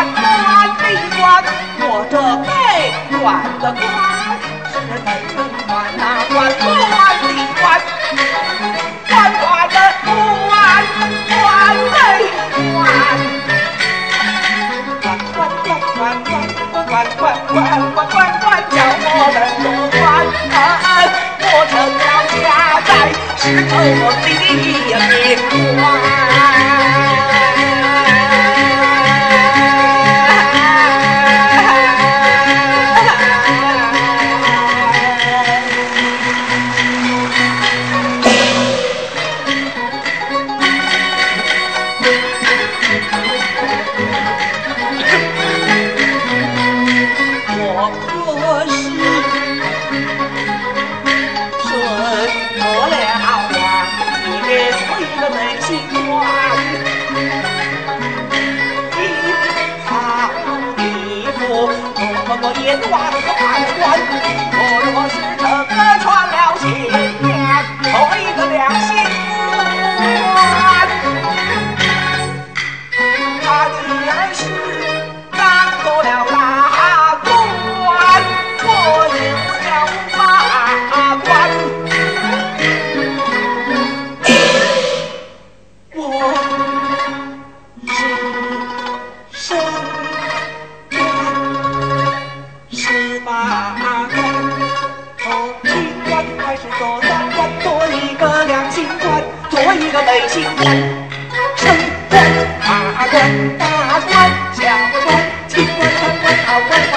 管的管，我这背管的管，是怎们管哪？管不完的管，管不完，管不的管，管管管管管，管管管管管叫我们多管。我成了家在石头地里管。我阎王不判官我若是还是做三官，做一个良心官，做一个昧心官，升官、大官、大官、小官、清官、贪官、好官。